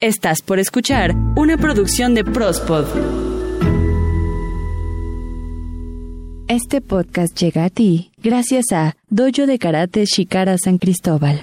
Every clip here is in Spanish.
Estás por escuchar una producción de Prospod. Este podcast llega a ti gracias a Dojo de Karate Shikara San Cristóbal.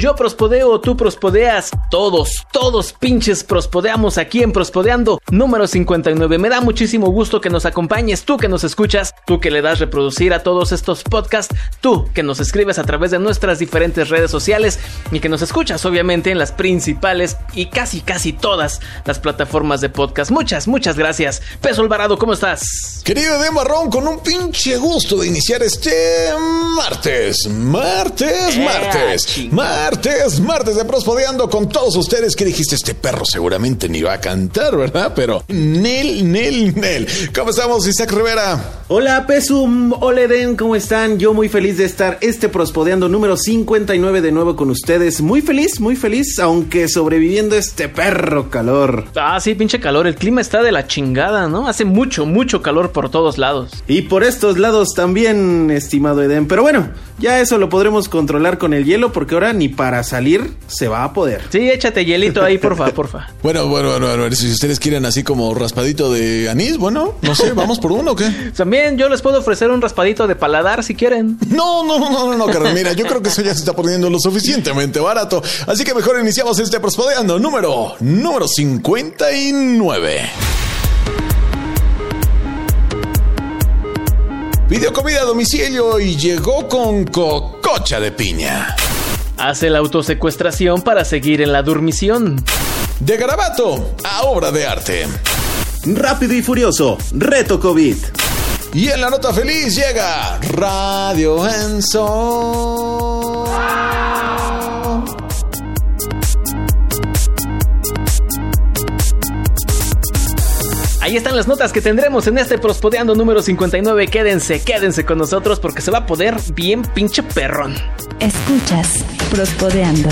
Yo prospodeo, tú prospodeas, todos, todos pinches prospodeamos aquí en Prospodeando número 59. Me da muchísimo gusto que nos acompañes, tú que nos escuchas, tú que le das reproducir a todos estos podcasts, tú que nos escribes a través de nuestras diferentes redes sociales y que nos escuchas obviamente en las principales y casi casi todas las plataformas de podcast. Muchas, muchas gracias. Peso Alvarado, ¿cómo estás? Querido de Marrón, con un pinche gusto de iniciar este martes, martes, Eh, martes, chingada. Martes, martes de Prospodeando con todos ustedes. que dijiste? Este perro seguramente ni va a cantar, ¿verdad? Pero Nel, Nel, Nel. ¿Cómo estamos, Isaac Rivera? Hola Pesum, hola Eden, ¿cómo están? Yo muy feliz de estar este prospodeando número 59 de nuevo con ustedes. Muy feliz, muy feliz, aunque sobreviviendo este perro calor. Ah, sí, pinche calor, el clima está de la chingada, ¿no? Hace mucho, mucho calor por todos lados. Y por estos lados también, estimado Eden. Pero bueno, ya eso lo podremos controlar con el hielo porque ahora ni para salir se va a poder. Sí, échate hielito ahí, porfa, porfa. Bueno, bueno, bueno, bueno, si ustedes quieren así como raspadito de anís, bueno, no sé, ¿vamos por uno o qué? También yo les puedo ofrecer un raspadito de paladar si quieren. No, no, no, no, no, carnal. Mira, yo creo que eso ya se está poniendo lo suficientemente barato. Así que mejor iniciamos este Prospodeando número, número 59. Pidió comida a domicilio y llegó con cococha de piña. Hace la autosecuestración para seguir en la dormición. De garabato a obra de arte. Rápido y furioso, reto COVID. Y en la nota feliz llega Radio Enzo. Ahí están las notas que tendremos en este Prospodeando número 59. Quédense, quédense con nosotros porque se va a poder bien pinche perrón. Escuchas Prospodeando.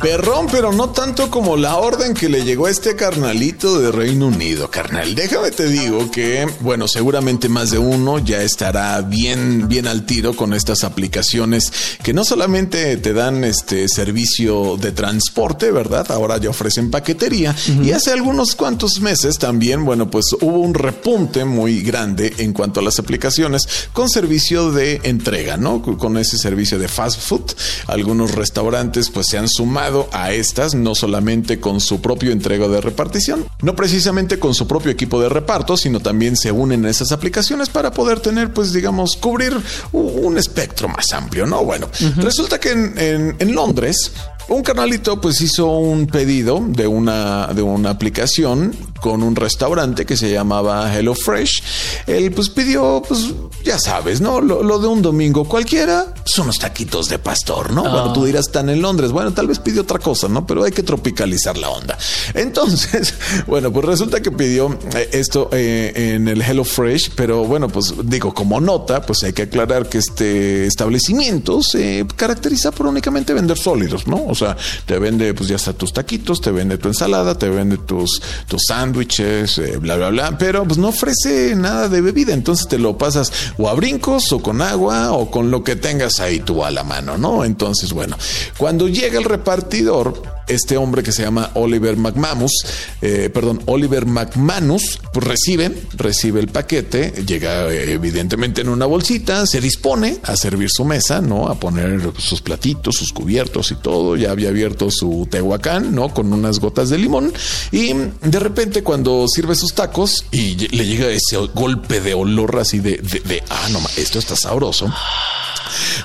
Perrón, pero no tanto como la orden que le llegó a este carnalito de Reino Unido, carnal. Déjame te digo que, bueno, seguramente más de uno ya estará bien, bien al tiro con estas aplicaciones que no solamente te dan este servicio de transporte, ¿verdad? Ahora ya ofrecen paquetería. Y hace algunos cuantos meses también, bueno, pues hubo un repunte muy grande en cuanto a las aplicaciones con servicio de entrega, ¿no? Con ese servicio de fast food. Algunos restaurantes pues se han sumado a estas, no solamente con su propio entrega de repartición, no precisamente con su propio equipo de reparto, sino también se unen a esas aplicaciones para poder tener, pues digamos, cubrir un espectro más amplio, ¿no? Bueno, resulta que en, en- en Londres un carnalito pues hizo un pedido de una, de una aplicación con un restaurante que se llamaba Hello Fresh. Él pues pidió, pues ya sabes, ¿no? Lo, lo de un domingo cualquiera, son unos taquitos de pastor, ¿no? Bueno, tú dirás, están en Londres. Bueno, tal vez pidió otra cosa, ¿no? Pero hay que tropicalizar la onda. Entonces, bueno, pues resulta que pidió eh, esto eh, en el Hello Fresh, pero bueno, pues digo, como nota, pues hay que aclarar que este establecimiento se caracteriza por únicamente vender sólidos, ¿no? O sea, te vende pues ya está tus taquitos, te vende tu ensalada, te vende tus, tus sándwiches, eh, bla, bla, bla, pero pues no ofrece nada de bebida, entonces te lo pasas o a brincos o con agua o con lo que tengas ahí tú a la mano, ¿no? Entonces, bueno, cuando llega el repartidor, este hombre que se llama Oliver McManus, eh, perdón, Oliver McManus, pues recibe, recibe el paquete, llega eh, evidentemente en una bolsita, se dispone a servir su mesa, ¿no? A poner sus platitos, sus cubiertos y todo, ya había abierto su tehuacán, ¿no? Con unas gotas de limón y de repente cuando sirve sus tacos y le llega ese golpe de olor así de, de, de, ah, no, esto está sabroso,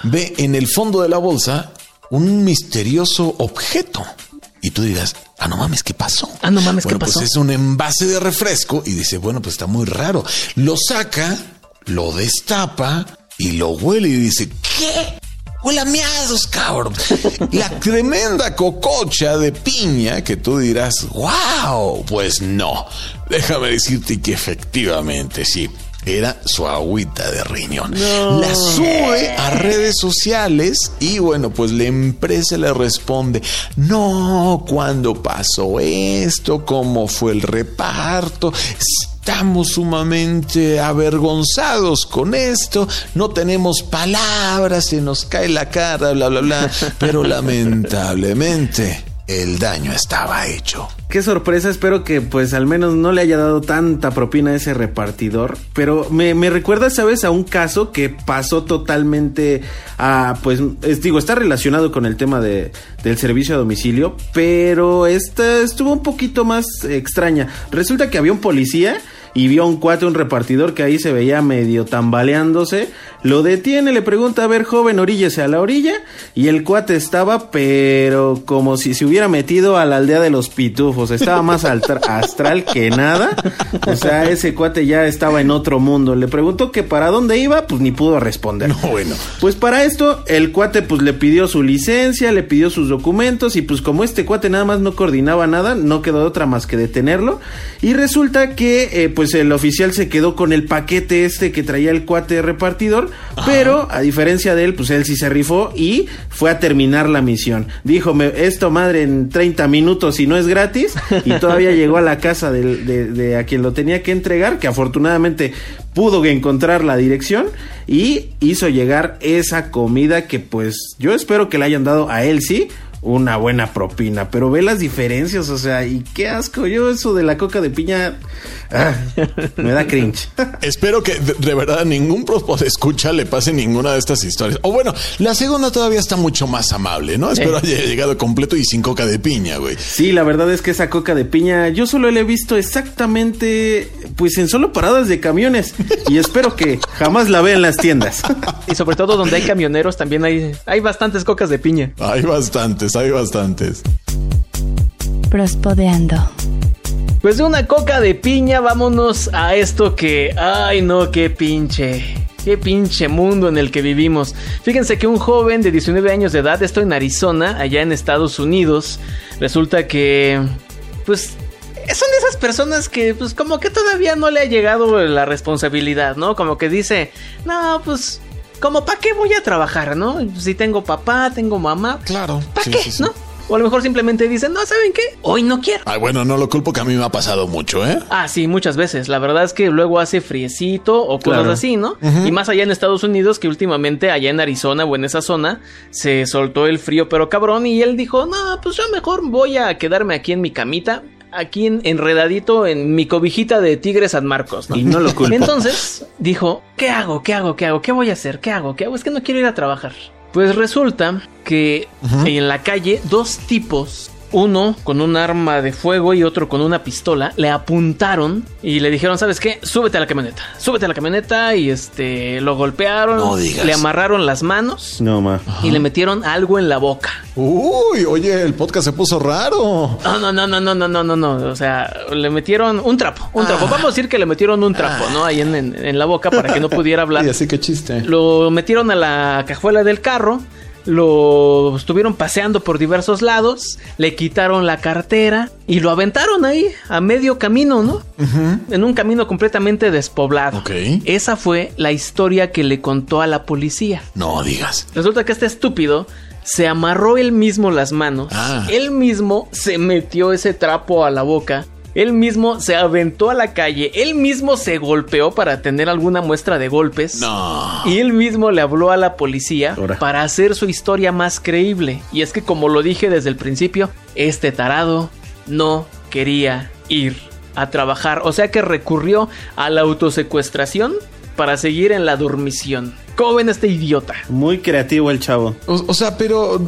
ve en el fondo de la bolsa un misterioso objeto. Y tú dirás, ah, no mames, ¿qué pasó? Ah, no mames, ¿qué Bueno, pasó? Pues es un envase de refresco y dice, bueno, pues está muy raro. Lo saca, lo destapa y lo huele y dice, ¿qué? Huele a miados, cabrón. La tremenda cococha de piña que tú dirás, wow, pues no. Déjame decirte que efectivamente sí era su agüita de riñón. La sube a redes sociales y bueno, pues la empresa le responde, no, ¿cuándo pasó esto? ¿Cómo fue el reparto? Estamos sumamente avergonzados con esto, no tenemos palabras, se nos cae la cara, bla, bla, bla, pero lamentablemente el daño estaba hecho. Qué sorpresa, espero que pues al menos no le haya dado tanta propina a ese repartidor. Pero me, me recuerda, ¿sabes? A un caso que pasó totalmente a, pues, digo, está relacionado con el tema de, del servicio a domicilio, pero esta estuvo un poquito más extraña. Resulta que había un policía y vio a un cuate, un repartidor que ahí se veía medio tambaleándose. Lo detiene, le pregunta, a ver, joven, oríllese a la orilla. Y el cuate estaba, pero como si se hubiera metido a la aldea de los pitufos. Estaba más astral que nada. O sea, ese cuate ya estaba en otro mundo. Le preguntó que para dónde iba, pues ni pudo responder. No, bueno. Pues para esto, el cuate pues le pidió su licencia, le pidió sus documentos. Y pues como este cuate nada más no coordinaba nada, no quedó otra más que detenerlo. Y resulta que, eh, pues el oficial se quedó con el paquete este que traía el cuate repartidor pero a diferencia de él, pues él sí se rifó y fue a terminar la misión. Dijo, esto madre en 30 minutos y no es gratis. Y todavía llegó a la casa de, a quien lo tenía que entregar, que afortunadamente pudo encontrar la dirección y hizo llegar esa comida que pues yo espero que le hayan dado a él sí una buena propina, pero ve las diferencias, o sea, y qué asco, yo eso de la coca de piña ah, me da cringe. Espero que de, verdad ningún de escucha le pase ninguna de estas historias. O bueno, la segunda todavía está mucho más amable, ¿no? Espero haya llegado completo y sin coca de piña, güey. Sí, la verdad es que esa coca de piña yo solo la he visto exactamente pues en solo paradas de camiones y espero que jamás la vea en las tiendas. Y sobre todo donde hay camioneros también hay hay bastantes cocas de piña. Hay bastantes hay bastantes. Prospodeando. Pues de una coca de piña, vámonos a esto que. Ay, no, qué pinche. Qué pinche mundo en el que vivimos. Fíjense que un joven de 19 años de edad, esto en Arizona, allá en Estados Unidos, resulta que. Pues son de esas personas que, pues, como que todavía no le ha llegado la responsabilidad, ¿no? Como que dice, no, pues, como para qué voy a trabajar, ¿no? Si tengo papá, tengo mamá. Claro. ¿Para qué? ¿No? O a lo mejor simplemente dicen, no, ¿saben qué? Hoy no quiero. Ay, bueno, no lo culpo que a mí me ha pasado mucho, ¿eh? Ah, sí, muchas veces. La verdad es que luego hace friecito o cosas así, ¿no? Y más allá en Estados Unidos, que últimamente allá en Arizona o en esa zona se soltó el frío pero cabrón y él dijo, no, pues yo mejor voy a quedarme aquí en mi camita aquí enredadito en mi cobijita de Tigre San Marcos, ¿no? Y no lo culpo. Entonces dijo, ¿qué hago? ¿Qué hago? ¿Qué hago? ¿Qué voy a hacer? ¿Qué hago? ¿Qué hago? Es que no quiero ir a trabajar. Pues resulta que en la calle dos tipos uno con un arma de fuego y otro con una pistola, le apuntaron y le dijeron, ¿sabes qué? Súbete a la camioneta. Súbete a la camioneta y este lo golpearon, le amarraron las manos no, ma. y le metieron algo en la boca. Uy, oye, el podcast se puso raro. No, no, no, no, no, no, no, no, no. O sea, le metieron un trapo, un trapo. Ah. Vamos a decir que le metieron un trapo, ¿no? Ahí en, en, la boca para que no pudiera hablar. Y así que chiste. Lo metieron a la cajuela del carro lo estuvieron paseando por diversos lados, le quitaron la cartera y lo aventaron ahí a medio camino, ¿no? En un camino completamente despoblado. Ok. Esa fue la historia que le contó a la policía. No digas. Resulta que este estúpido se amarró él mismo las manos, ah. él mismo se metió ese trapo a la boca él mismo se aventó a la calle, él mismo se golpeó para tener alguna muestra de golpes. No. Y él mismo le habló a la policía para hacer su historia más creíble. Y es que como lo dije desde el principio, este tarado no quería ir a trabajar. O sea que recurrió a la autosecuestración para seguir en la dormición. ¿Cómo ven este idiota? Muy creativo el chavo. o sea, pero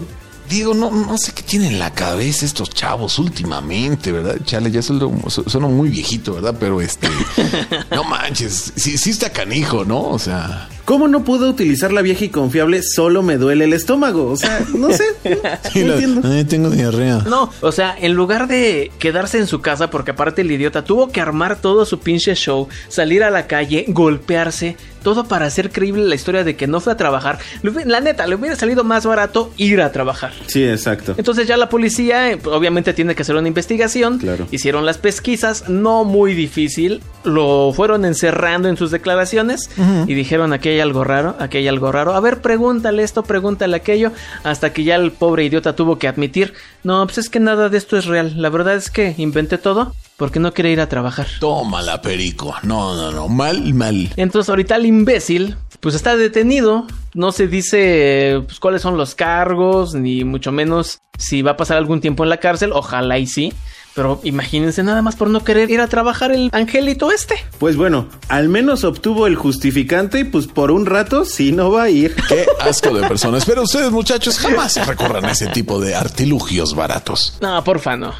Diego, no, no sé qué tienen en la cabeza estos chavos últimamente, ¿verdad? Chale, ya suena, muy viejito, ¿verdad? Pero este, no manches, sí, sí está canijo, ¿no? O sea. ¿Cómo no pudo utilizar la vieja y confiable solo me duele el estómago? O sea, no sé, no, Y la- entiendo. Ay, tengo diarrea. No, o sea, en lugar de quedarse en su casa, porque aparte el idiota tuvo que armar todo su pinche show, salir a la calle, golpearse, todo para hacer creíble la historia de que no fue a trabajar. La neta, le hubiera salido más barato ir a trabajar. Sí, exacto. Entonces ya la policía eh, obviamente tiene que hacer una investigación. Claro. Hicieron las pesquisas, no muy difícil. Lo fueron encerrando en sus declaraciones y dijeron aquí hay algo raro, aquí hay algo raro. A ver, pregúntale esto, pregúntale aquello. Hasta que ya el pobre idiota tuvo que admitir, no, pues es que nada de esto es real. La verdad es que inventé todo porque no quiere ir a trabajar. Tómala, perico. No, no, no. Mal, mal. Entonces ahorita el imbécil pues está detenido, no se dice pues, cuáles son los cargos, ni mucho menos si va a pasar algún tiempo en la cárcel, ojalá y sí, pero imagínense nada más por no querer ir a trabajar el angelito este. Pues bueno, al menos obtuvo el justificante y pues por un rato sí no va a ir. Qué asco de personas. Pero ustedes, muchachos, jamás recorran ese tipo de artilugios baratos. No, porfa, no.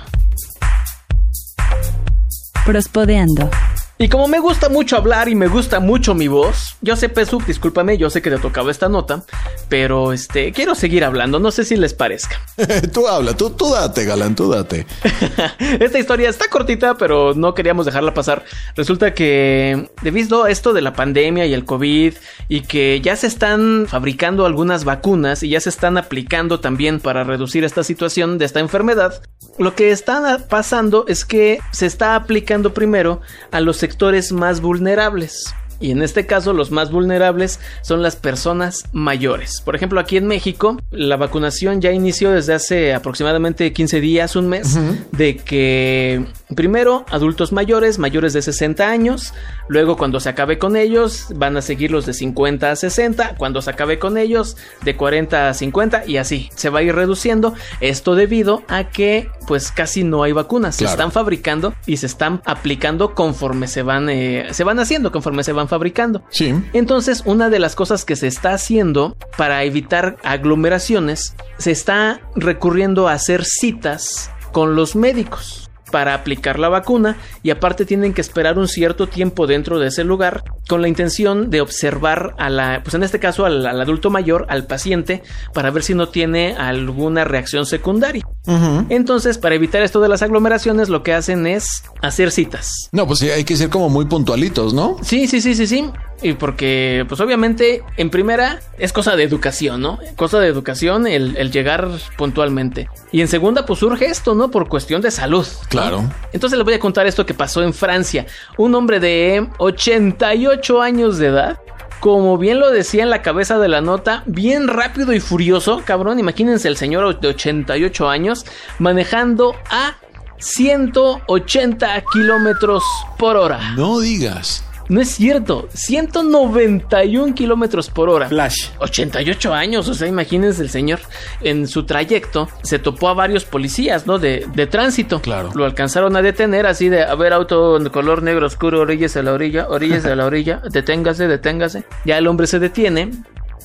Prospodeando. Y como me gusta mucho hablar y me gusta mucho mi voz, yo sé, Pesuk, discúlpame, yo sé que te tocaba esta nota, pero este, quiero seguir hablando, no sé si les parezca. tú habla, tú, tú date, galán, tú date. Esta historia está cortita, pero no queríamos dejarla pasar. Resulta que, debido a esto de la pandemia y el COVID, y que ya se están fabricando algunas vacunas y ya se están aplicando también para reducir esta situación de esta enfermedad, lo que está pasando es que se está aplicando primero a los sectores más vulnerables. Y en este caso los más vulnerables son las personas mayores. Por ejemplo, aquí en México la vacunación ya inició desde hace aproximadamente 15 días, un mes, de que primero adultos mayores, mayores de 60 años, luego cuando se acabe con ellos van a seguir los de 50 a 60, cuando se acabe con ellos de 40 a 50 y así se va a ir reduciendo. Esto debido a que pues casi no hay vacunas, se están fabricando y se están aplicando conforme se van eh, se van haciendo, conforme se van fabricando. Sí. Entonces, una de las cosas que se está haciendo para evitar aglomeraciones, se está recurriendo a hacer citas con los médicos para aplicar la vacuna y aparte tienen que esperar un cierto tiempo dentro de ese lugar con la intención de observar a la, pues en este caso al, al adulto mayor, al paciente, para ver si no tiene alguna reacción secundaria. Entonces, para evitar esto de las aglomeraciones, lo que hacen es hacer citas. No, pues sí, hay que ser como muy puntualitos, ¿no? Sí, sí, sí, sí, sí. Y porque, pues obviamente, en primera es cosa de educación, ¿no? Cosa de educación el, el llegar puntualmente. Y en segunda, pues surge esto, ¿no? Por cuestión de salud. Claro. Entonces les voy a contar esto que pasó en Francia. Un hombre de 88 años de edad. Como bien lo decía en la cabeza de la nota, bien rápido y furioso, cabrón. Imagínense el señor de 88 años manejando a 180 kilómetros por hora. No digas. No es cierto, 191 kilómetros por hora. Flash. 88 años, o sea, imagínense el señor. En su trayecto se topó a varios policías, ¿no? De, de tránsito. Claro. Lo alcanzaron a detener así de, a ver, auto de color negro oscuro, orillas a la orilla, orillas a la orilla, deténgase, deténgase. Ya el hombre se detiene.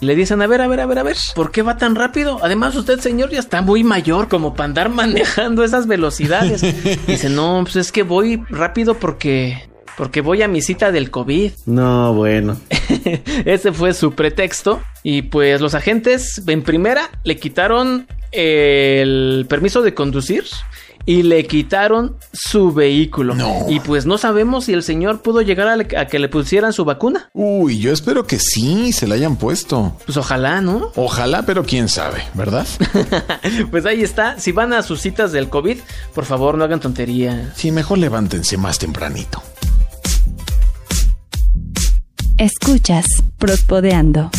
Le dicen, a ver, a ver, a ver, a ver, ¿por qué va tan rápido? Además, usted, señor, ya está muy mayor como para andar manejando esas velocidades. Dice, no, pues es que voy rápido porque, porque voy a mi cita del COVID. No, bueno. Ese fue su pretexto. Y pues los agentes en primera le quitaron el permiso de conducir y le quitaron su vehículo. No. Y pues no sabemos si el señor pudo llegar a, le- a que le pusieran su vacuna. Uy, yo espero que sí se la hayan puesto. Pues ojalá, ¿no? Ojalá, pero quién sabe, ¿verdad? pues ahí está. Si van a sus citas del COVID, por favor no hagan tontería. Sí, mejor levántense más tempranito. Escuchas Prospodeando.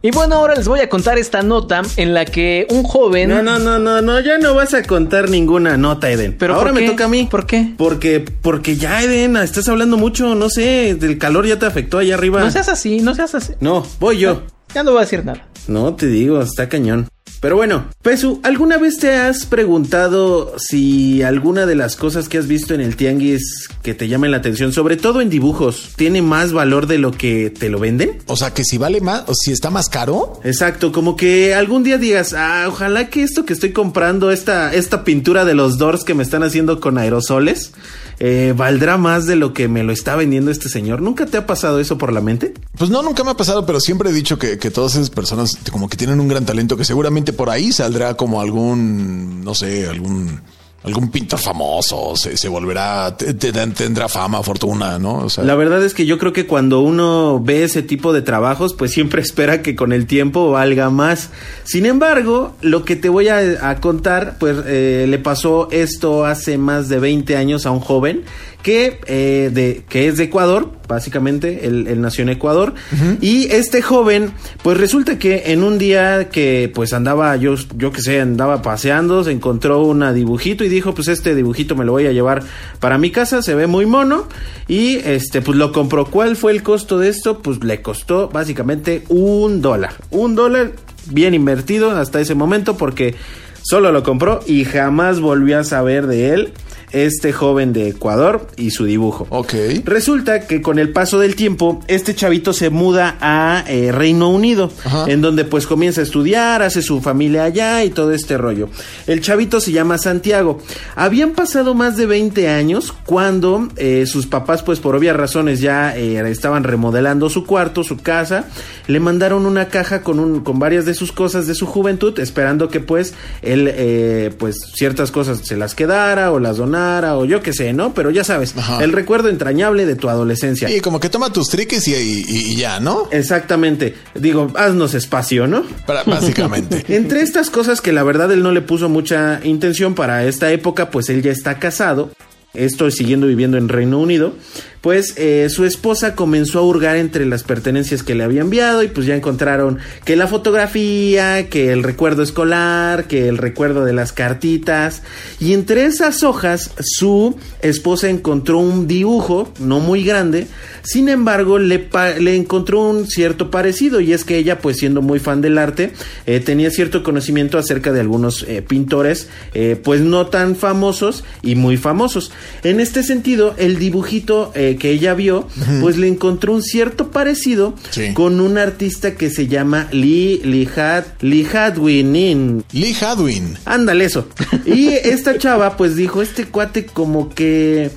Y bueno, ahora les voy a contar esta nota en la que un joven... No, no, no, no, no, ya no vas a contar ninguna nota, Eden. Pero ahora ¿por me toca a mí. ¿Por qué? Porque, porque ya, Eden, estás hablando mucho, no sé, del calor ya te afectó allá arriba. No seas así, no seas así. No, voy yo. Ya no voy a decir nada. No, te digo, está cañón. Pero bueno, Pesu, ¿alguna vez te has preguntado si alguna de las cosas que has visto en el tianguis que te llamen la atención, sobre todo en dibujos, tiene más valor de lo que te lo venden? O sea, que si vale más, o si está más caro. Exacto, como que algún día digas, ah, ojalá que esto que estoy comprando, esta, esta pintura de los Doors que me están haciendo con aerosoles, eh, valdrá más de lo que me lo está vendiendo este señor. ¿Nunca te ha pasado eso por la mente? Pues no, nunca me ha pasado, pero siempre he dicho que, que todas esas personas como que tienen un gran talento, que seguramente por ahí saldrá como algún, no sé, algún algún pintor famoso se, volverá, te- te- tendrá fama, fortuna, ¿no? La verdad es que yo creo que cuando uno ve ese tipo de trabajos, pues siempre espera que con el tiempo valga más. Sin embargo, lo que te voy a, a contar, pues eh, le pasó esto hace más de 20 años a un joven que, eh, de, que es de Ecuador, básicamente, él, él nació en Ecuador. Y este joven, pues resulta que en un día que pues andaba, yo, yo que sé, andaba paseando, se encontró una dibujito y dijo, pues este dibujito me lo voy a llevar para mi casa, se ve muy mono. Y este, pues lo compró. ¿Cuál fue el costo de esto? Pues le costó básicamente un dólar. Un dólar bien invertido hasta ese momento porque solo lo compró y jamás volvió a saber de él este joven de Ecuador y su dibujo. ok. Resulta que con el paso del tiempo, este chavito se muda a eh, Reino Unido, Ajá. en donde pues comienza a estudiar, hace su familia allá y todo este rollo. El chavito se llama Santiago. Habían pasado más de 20 años cuando eh, sus papás pues por obvias razones ya eh, estaban remodelando su cuarto, su casa, le mandaron una caja con, un, con varias de sus cosas de su juventud, esperando que pues él pues ciertas cosas se las quedara o las donara o yo qué sé, ¿no? Pero ya sabes, Ajá. el recuerdo entrañable de tu adolescencia. Y como que toma tus triques y, y- y ya, ¿no? Exactamente. Digo, haznos espacio, ¿no? Para- básicamente. Entre estas cosas que la verdad él no le puso mucha intención para esta época, pues él ya está casado. Esto siguiendo viviendo en Reino Unido. Pues su esposa comenzó a hurgar entre las pertenencias que le había enviado y pues ya encontraron que la fotografía, que el recuerdo escolar, que el recuerdo de las cartitas. Y entre esas hojas su esposa encontró un dibujo, no muy grande, sin embargo le, le encontró un cierto parecido y es que ella pues siendo muy fan del arte eh, tenía cierto conocimiento acerca de algunos eh, pintores pues no tan famosos y muy famosos. En este sentido el dibujito eh, que ella vio pues le encontró un cierto parecido Sí. con un artista que se llama Lee Lihad Lee Hadwin Lee Hadwin. Ándale eso. Y esta chava pues dijo, este cuate como que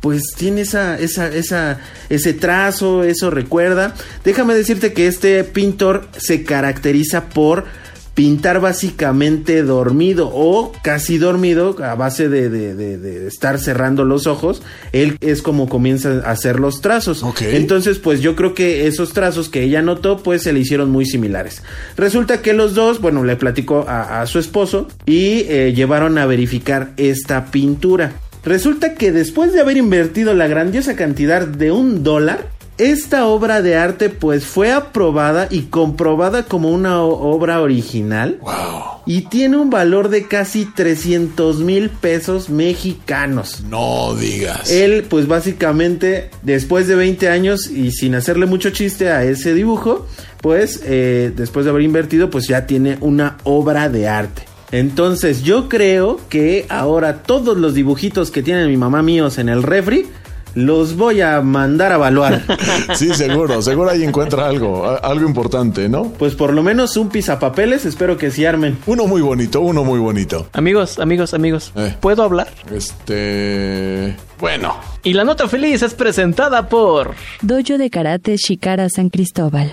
pues tiene esa, esa, esa, ese trazo, eso recuerda. Déjame decirte que este pintor se caracteriza por pintar básicamente dormido o casi dormido a base de, de- de- de estar cerrando los ojos. Él es como comienza a hacer los trazos. Ok. Entonces, pues yo creo que esos trazos que ella notó, pues se le hicieron muy similares. Resulta que los dos, bueno, le platicó a, a su esposo y eh, llevaron a verificar esta pintura. Resulta que después de haber invertido la grandiosa cantidad de un dólar, esta obra de arte pues fue aprobada y comprobada como una obra original. Wow. Y tiene un valor de casi 300 mil pesos mexicanos. No digas. Él, pues básicamente, después de 20 años y sin hacerle mucho chiste a ese dibujo, pues eh, después de haber invertido, pues ya tiene una obra de arte. Entonces yo creo que ahora todos los dibujitos que tiene mi mamá míos en el refri, los voy a mandar a evaluar. Sí, seguro, seguro ahí encuentra algo, algo importante, ¿no? Pues por lo menos un pizapapeles, espero que sí armen. Uno muy bonito, uno muy bonito. Amigos, amigos, amigos, Eh. ¿puedo hablar? Este, bueno, Y la nota feliz es presentada por... Dojo de Karate Shikara San Cristóbal.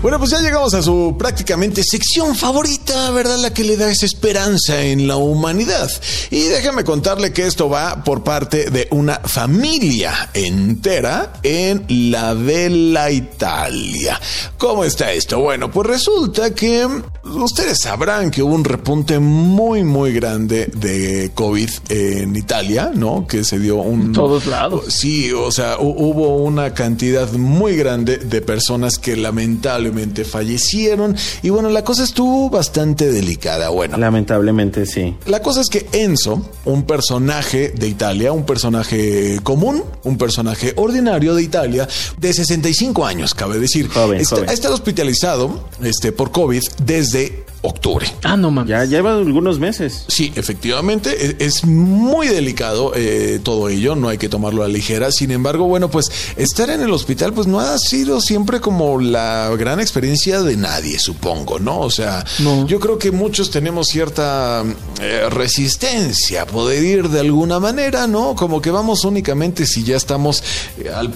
Bueno, pues ya llegamos a su prácticamente sección favorita, ¿verdad? La que le da esa esperanza en la humanidad. Y déjame contarle que esto va por parte de una familia entera en la Bella Italia. ¿Cómo está esto? Bueno, pues resulta que ustedes sabrán que hubo un repunte muy, muy grande de COVID en Italia, ¿no? Que se dio un... En todos lados. Sí, o sea, hubo una cantidad muy grande de personas que lamentablemente fallecieron. Y bueno, la cosa estuvo bastante delicada. Bueno, lamentablemente sí. La cosa es que Enzo, un personaje de Italia, un personaje común, un personaje ordinario de Italia, de 65 años, cabe decir, joven, ha estado hospitalizado este, por COVID desde octubre. Ah, no mames. Ya lleva algunos meses. Sí, efectivamente, e-, es, muy delicado eh, todo ello, no hay que tomarlo a la ligera. Sin embargo, bueno, pues estar en el hospital pues no ha sido siempre como la gran experiencia de nadie, supongo, ¿no? O sea, yo creo que muchos tenemos cierta eh, resistencia a poder ir de alguna manera, ¿no? Como que vamos únicamente si ya estamos eh, al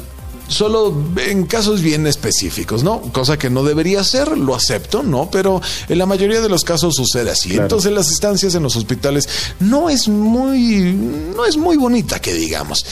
solo en casos bien específicos, ¿no? Cosa que no debería ser, lo acepto, ¿no? Pero en la mayoría de los casos sucede así. Entonces las estancias en los hospitales no es muy, no es muy bonita que digamos.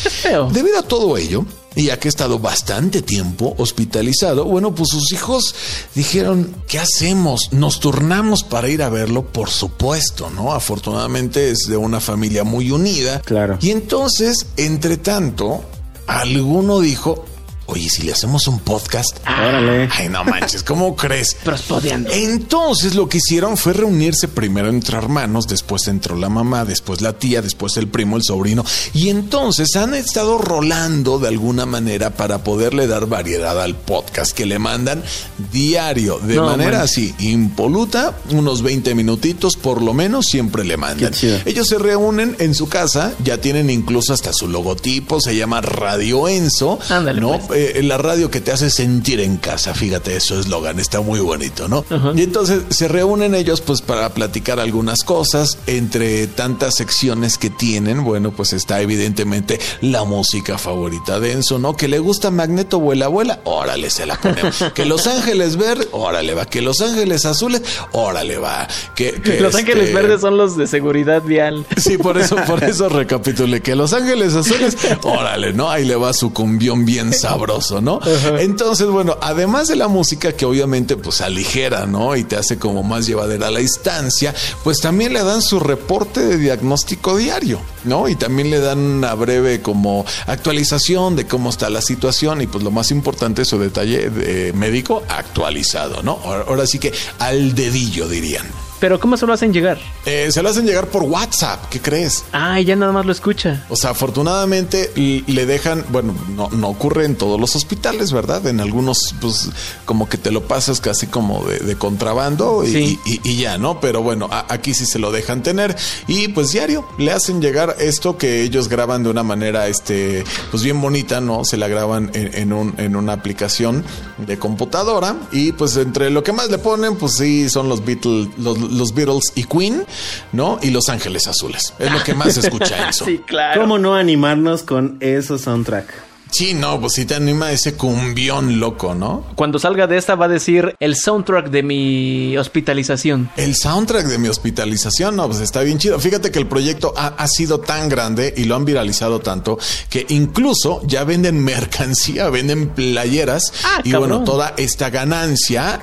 Debido a todo ello, y ya que ha estado bastante tiempo hospitalizado, bueno, pues sus hijos dijeron, ¿qué hacemos? Nos turnamos para ir a verlo, por supuesto, ¿no? Afortunadamente es de una familia muy unida. Claro. Y entonces, entre tanto, alguno dijo, Oye, si le hacemos un podcast. Órale. Ay, no manches, ¿cómo crees? Prospodeando. Entonces lo que hicieron fue reunirse primero entre hermanos, después entró la mamá, después la tía, después el primo, el sobrino. Y entonces han estado rolando de alguna manera para poderle dar variedad al podcast que le mandan diario, de manera así, impoluta, unos 20 minutitos por lo menos siempre le mandan. Ellos se reúnen en su casa, ya tienen incluso hasta su logotipo, se llama Radio Enzo. Ándale, ¿no? Pues. Eh, la radio que te hace sentir en casa, fíjate, eso eslogan, está muy bonito, ¿no? Y entonces se reúnen ellos pues para platicar algunas cosas, entre tantas secciones que tienen, bueno, pues está evidentemente la música favorita de Enzo, ¿no? Que le gusta Magneto Vuela Vuela, órale, se la ponemos. que Los Ángeles Verdes, órale va. Que Los Ángeles Azules, órale va. Que, Los Ángeles este Verdes son los de seguridad vial. Sí, por eso, por eso recapitule. Que Los Ángeles Azules, órale, ¿no? Ahí le va su cumbión bien sabroso ¿no? Entonces, bueno, además de la música que obviamente pues aligera, ¿no? Y te hace como más llevadera la instancia, pues también le dan su reporte de diagnóstico diario, ¿no? Y también le dan una breve como actualización de cómo está la situación y pues lo más importante es su detalle de médico actualizado, ¿no? Ahora sí que al dedillo dirían. Pero ¿cómo se lo hacen llegar? Eh, se lo hacen llegar por WhatsApp, ¿qué crees? Ah, ya nada más lo escucha. O sea, afortunadamente le dejan, bueno, no, no ocurre en todos los hospitales, ¿verdad? En algunos, pues, como que te lo pasas casi como de, contrabando y, ya, ¿no? Pero bueno, aquí sí se lo dejan tener y pues diario le hacen llegar esto que ellos graban de una manera, este, pues bien bonita, ¿no? Se la graban en, un, en una aplicación de computadora y pues entre lo que más le ponen, pues sí, son los Beatles, los los Beatles y Queen, ¿no? Y Los Ángeles Azules. Es lo que más se escucha eso. sí, claro. ¿Cómo no animarnos con esos soundtrack? Sí, no, pues sí te anima ese cumbión loco, ¿no? Cuando salga de esta va a decir el soundtrack de mi hospitalización. El soundtrack de mi hospitalización, no, pues está bien chido. Fíjate que el proyecto ha, sido tan grande y lo han viralizado tanto que incluso ya venden mercancía, venden playeras ah, y bueno, toda esta ganancia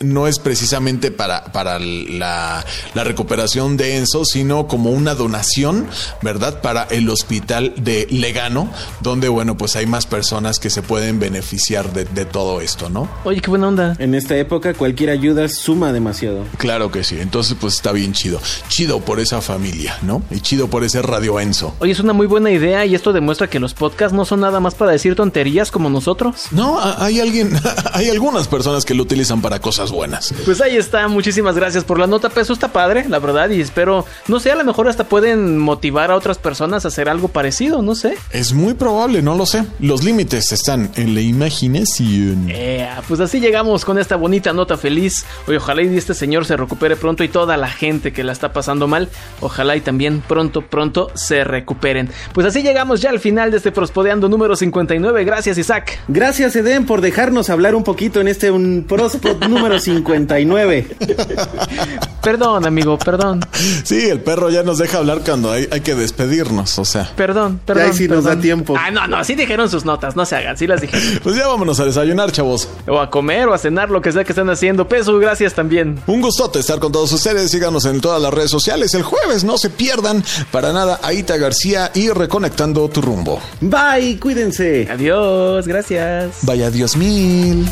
no es precisamente para, para la, la recuperación de Enzo, sino como una donación, ¿verdad? Para el hospital de Legano, donde bueno, pues hay más personas que se pueden beneficiar de, todo esto, ¿no? Oye, qué buena onda. En esta época cualquier ayuda suma demasiado. Claro que sí, entonces pues está bien chido. Chido por esa familia, ¿no? Y chido por ese Radio Enzo. Oye, es una muy buena idea y esto demuestra que los podcasts no son nada más para decir tonterías como nosotros. No, hay alguien, hay algunas personas que lo utilizan para cosas buenas. Pues ahí está, muchísimas gracias por la nota, peso está padre, la verdad, y espero, no sé, a lo mejor hasta pueden motivar a otras personas a hacer algo parecido, no sé. Es muy probable, no lo sé. Los límites están en la imaginación. Eh, pues así llegamos con esta bonita nota feliz. Hoy ojalá y este señor se recupere pronto y toda la gente que la está pasando mal, ojalá y también pronto, pronto se recuperen. Pues así llegamos ya al final de este Prospodeando número 59. Gracias Isaac. Gracias Eden por dejarnos hablar un poquito en este un Prospod número 59. perdón amigo, perdón. Sí, el perro ya nos deja hablar cuando hay, hay que despedirnos, o sea. Perdón, perdón. Ya sí nos da tiempo. Ah, no, no, sí dijeron sus notas, no se hagan, sí las dijeron. Pues ya vámonos a desayunar, chavos. O a comer o a cenar, lo que sea que estén haciendo. Peso, gracias también. Un gustote estar con todos ustedes. Síganos en todas las redes sociales. El jueves no se pierdan para nada Aita García y Reconectando tu rumbo. Bye, cuídense. Adiós, gracias. Vaya Dios mil.